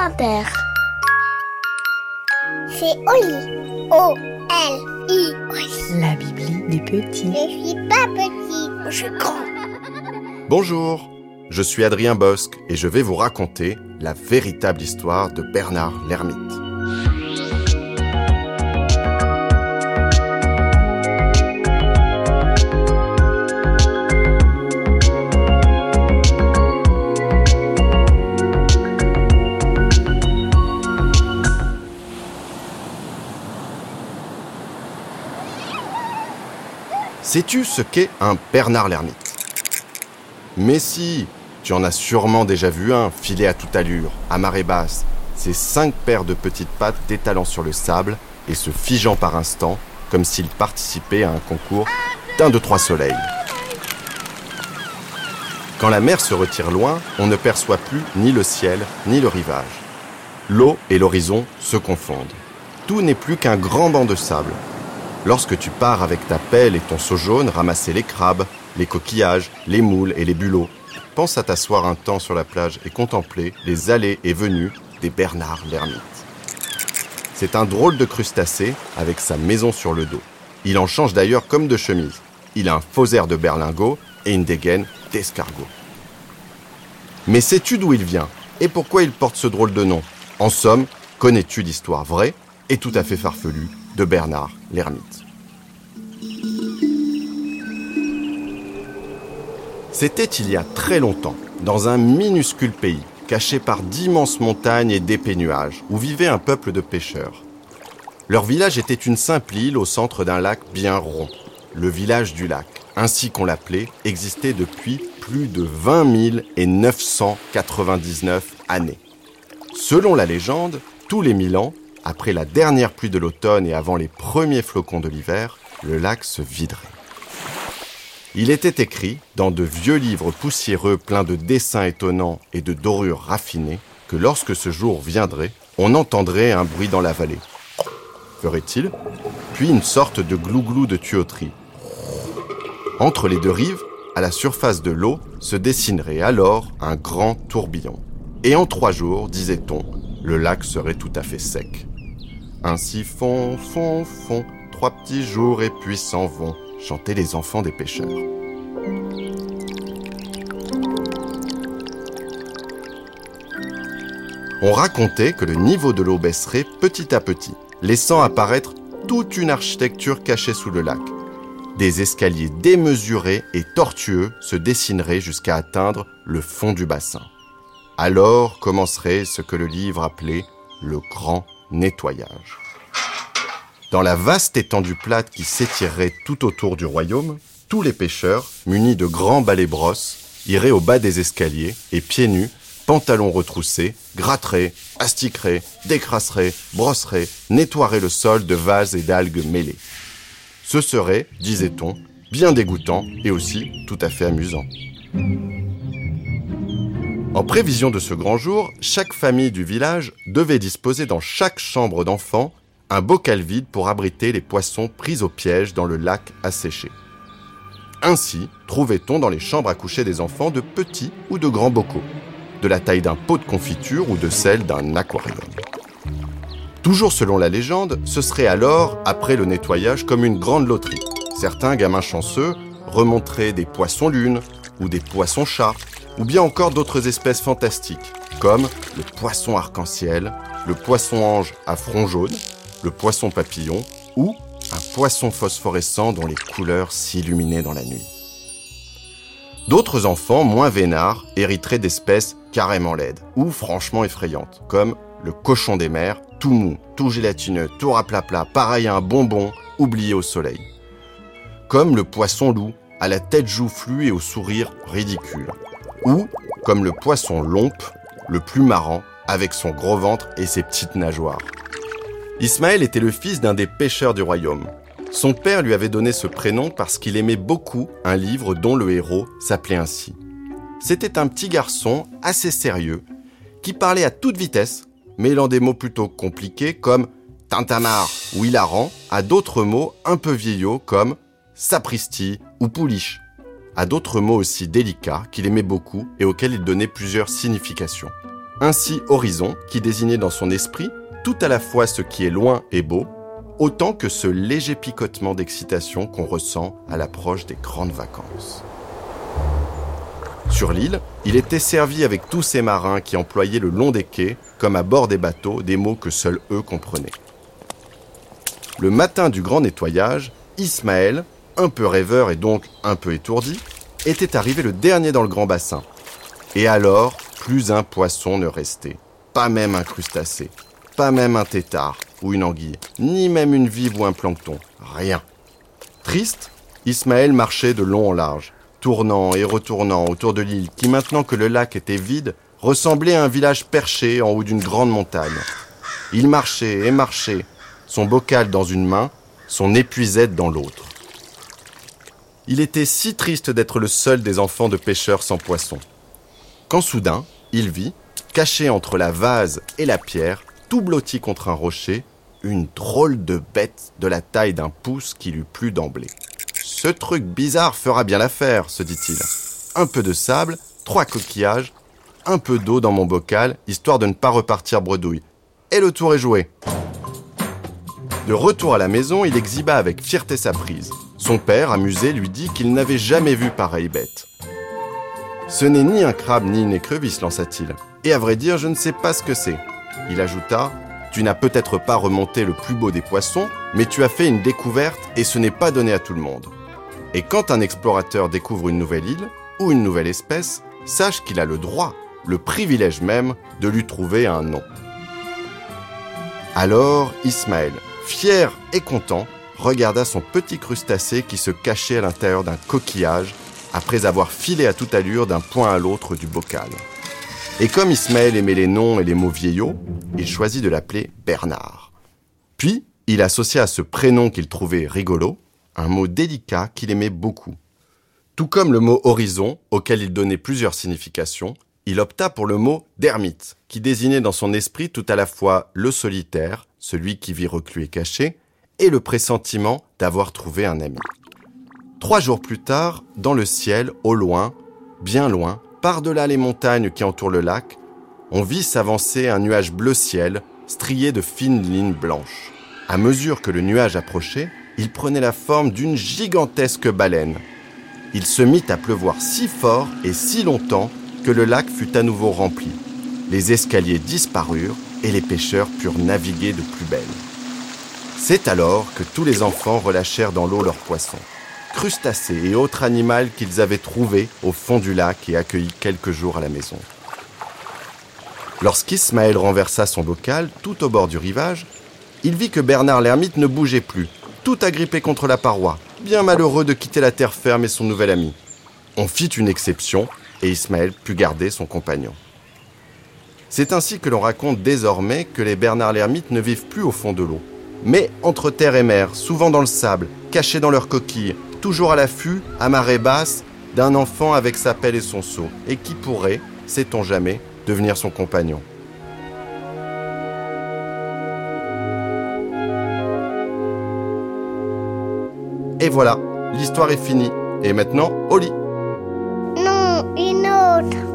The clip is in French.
Inter. C'est Oli. O-L-I. La Bibli des petits. Je suis pas petit, je suis grand. Bonjour, je suis Adrien Bosque et je vais vous raconter la véritable histoire de Bernard l'Ermite. Sais-tu ce qu'est un Bernard l'Ermite Mais si, tu en as sûrement déjà vu un filer à toute allure, à marée basse, ses cinq paires de petites pattes détalant sur le sable et se figeant par instant, comme s'il participait à un concours d'un de trois soleils. Quand la mer se retire loin, on ne perçoit plus ni le ciel ni le rivage. L'eau et l'horizon se confondent. Tout n'est plus qu'un grand banc de sable, Lorsque tu pars avec ta pelle et ton seau jaune ramasser les crabes, les coquillages, les moules et les bulots, pense à t'asseoir un temps sur la plage et contempler les allées et venues des Bernard l'ermite. C'est un drôle de crustacé avec sa maison sur le dos. Il en change d'ailleurs comme de chemise. Il a un faux air de berlingot et une dégaine d'escargot. Mais sais-tu d'où il vient et pourquoi il porte ce drôle de nom? En somme, connais-tu l'histoire vraie et tout à fait farfelue? De Bernard l'ermite. C'était il y a très longtemps, dans un minuscule pays, caché par d'immenses montagnes et d'épais nuages, où vivait un peuple de pêcheurs. Leur village était une simple île au centre d'un lac bien rond. Le village du lac, ainsi qu'on l'appelait, existait depuis plus de 20 999 années. Selon la légende, tous les mille ans, après la dernière pluie de l'automne et avant les premiers flocons de l'hiver, le lac se viderait. Il était écrit, dans de vieux livres poussiéreux pleins de dessins étonnants et de dorures raffinées, que lorsque ce jour viendrait, on entendrait un bruit dans la vallée. Ferait-il? Puis une sorte de glouglou de tuyauterie. Entre les deux rives, à la surface de l'eau, se dessinerait alors un grand tourbillon. Et en trois jours, disait-on, le lac serait tout à fait sec. Ainsi font, font, font, trois petits jours et puis s'en vont, chantaient les enfants des pêcheurs. On racontait que le niveau de l'eau baisserait petit à petit, laissant apparaître toute une architecture cachée sous le lac. Des escaliers démesurés et tortueux se dessineraient jusqu'à atteindre le fond du bassin. Alors commencerait ce que le livre appelait le grand nettoyage. Dans la vaste étendue plate qui s'étirerait tout autour du royaume, tous les pêcheurs, munis de grands balais brosses, iraient au bas des escaliers et pieds nus, pantalons retroussés, gratteraient, astiqueraient, décrasseraient, brosseraient, nettoieraient le sol de vases et d'algues mêlées. Ce serait, disait-on, bien dégoûtant et aussi tout à fait amusant. En prévision de ce grand jour, chaque famille du village devait disposer dans chaque chambre d'enfant un bocal vide pour abriter les poissons pris au piège dans le lac asséché. Ainsi, trouvait-on dans les chambres à coucher des enfants de petits ou de grands bocaux, de la taille d'un pot de confiture ou de celle d'un aquarium. Toujours selon la légende, ce serait alors, après le nettoyage, comme une grande loterie. Certains gamins chanceux remonteraient des poissons lunes ou des poissons chats ou bien encore d'autres espèces fantastiques, comme le poisson arc-en-ciel, le poisson ange à front jaune, le poisson papillon ou un poisson phosphorescent dont les couleurs s'illuminaient dans la nuit. D'autres enfants, moins vénards, hériteraient d'espèces carrément laides ou franchement effrayantes, comme le cochon des mers, tout mou, tout gélatineux, tout raplapla, pareil à un bonbon oublié au soleil. Comme le poisson loup, à la tête joufflue et au sourire ridicule ou comme le poisson lompe, le plus marrant, avec son gros ventre et ses petites nageoires. Ismaël était le fils d'un des pêcheurs du royaume. Son père lui avait donné ce prénom parce qu'il aimait beaucoup un livre dont le héros s'appelait ainsi. C'était un petit garçon assez sérieux qui parlait à toute vitesse, mêlant des mots plutôt compliqués comme tintamarre ou hilarant à d'autres mots un peu vieillots comme sapristi ou pouliche à d'autres mots aussi délicats qu'il aimait beaucoup et auxquels il donnait plusieurs significations. Ainsi Horizon, qui désignait dans son esprit tout à la fois ce qui est loin et beau, autant que ce léger picotement d'excitation qu'on ressent à l'approche des grandes vacances. Sur l'île, il était servi avec tous ces marins qui employaient le long des quais, comme à bord des bateaux, des mots que seuls eux comprenaient. Le matin du grand nettoyage, Ismaël, un peu rêveur et donc un peu étourdi, était arrivé le dernier dans le grand bassin. Et alors, plus un poisson ne restait, pas même un crustacé, pas même un tétard ou une anguille, ni même une vive ou un plancton, rien. Triste, Ismaël marchait de long en large, tournant et retournant autour de l'île qui, maintenant que le lac était vide, ressemblait à un village perché en haut d'une grande montagne. Il marchait et marchait, son bocal dans une main, son épuisette dans l'autre. Il était si triste d'être le seul des enfants de pêcheurs sans poisson. Quand soudain, il vit, caché entre la vase et la pierre, tout blotti contre un rocher, une drôle de bête de la taille d'un pouce qui lui plut d'emblée. Ce truc bizarre fera bien l'affaire, se dit-il. Un peu de sable, trois coquillages, un peu d'eau dans mon bocal, histoire de ne pas repartir bredouille. Et le tour est joué. De retour à la maison, il exhiba avec fierté sa prise. Son père, amusé, lui dit qu'il n'avait jamais vu pareille bête. Ce n'est ni un crabe ni une écrevisse, lança-t-il. Et à vrai dire, je ne sais pas ce que c'est. Il ajouta Tu n'as peut-être pas remonté le plus beau des poissons, mais tu as fait une découverte et ce n'est pas donné à tout le monde. Et quand un explorateur découvre une nouvelle île ou une nouvelle espèce, sache qu'il a le droit, le privilège même, de lui trouver un nom. Alors Ismaël, fier et content, regarda son petit crustacé qui se cachait à l'intérieur d'un coquillage après avoir filé à toute allure d'un point à l'autre du bocal. Et comme Ismaël aimait les noms et les mots vieillots, il choisit de l'appeler Bernard. Puis, il associa à ce prénom qu'il trouvait rigolo un mot délicat qu'il aimait beaucoup. Tout comme le mot horizon, auquel il donnait plusieurs significations, il opta pour le mot d'ermite, qui désignait dans son esprit tout à la fois le solitaire, celui qui vit reclus et caché, et le pressentiment d'avoir trouvé un ami. Trois jours plus tard, dans le ciel, au loin, bien loin, par-delà les montagnes qui entourent le lac, on vit s'avancer un nuage bleu ciel, strié de fines lignes blanches. À mesure que le nuage approchait, il prenait la forme d'une gigantesque baleine. Il se mit à pleuvoir si fort et si longtemps que le lac fut à nouveau rempli. Les escaliers disparurent et les pêcheurs purent naviguer de plus belle. C'est alors que tous les enfants relâchèrent dans l'eau leurs poissons, crustacés et autres animaux qu'ils avaient trouvés au fond du lac et accueillis quelques jours à la maison. Lorsqu'Ismaël renversa son bocal tout au bord du rivage, il vit que Bernard l'ermite ne bougeait plus, tout agrippé contre la paroi, bien malheureux de quitter la terre ferme et son nouvel ami. On fit une exception et Ismaël put garder son compagnon. C'est ainsi que l'on raconte désormais que les Bernard l'ermite ne vivent plus au fond de l'eau, mais entre terre et mer, souvent dans le sable, cachés dans leurs coquilles, toujours à l'affût, à marée basse, d'un enfant avec sa pelle et son seau, et qui pourrait, sait-on jamais, devenir son compagnon. Et voilà, l'histoire est finie. Et maintenant, au lit. Non, une autre.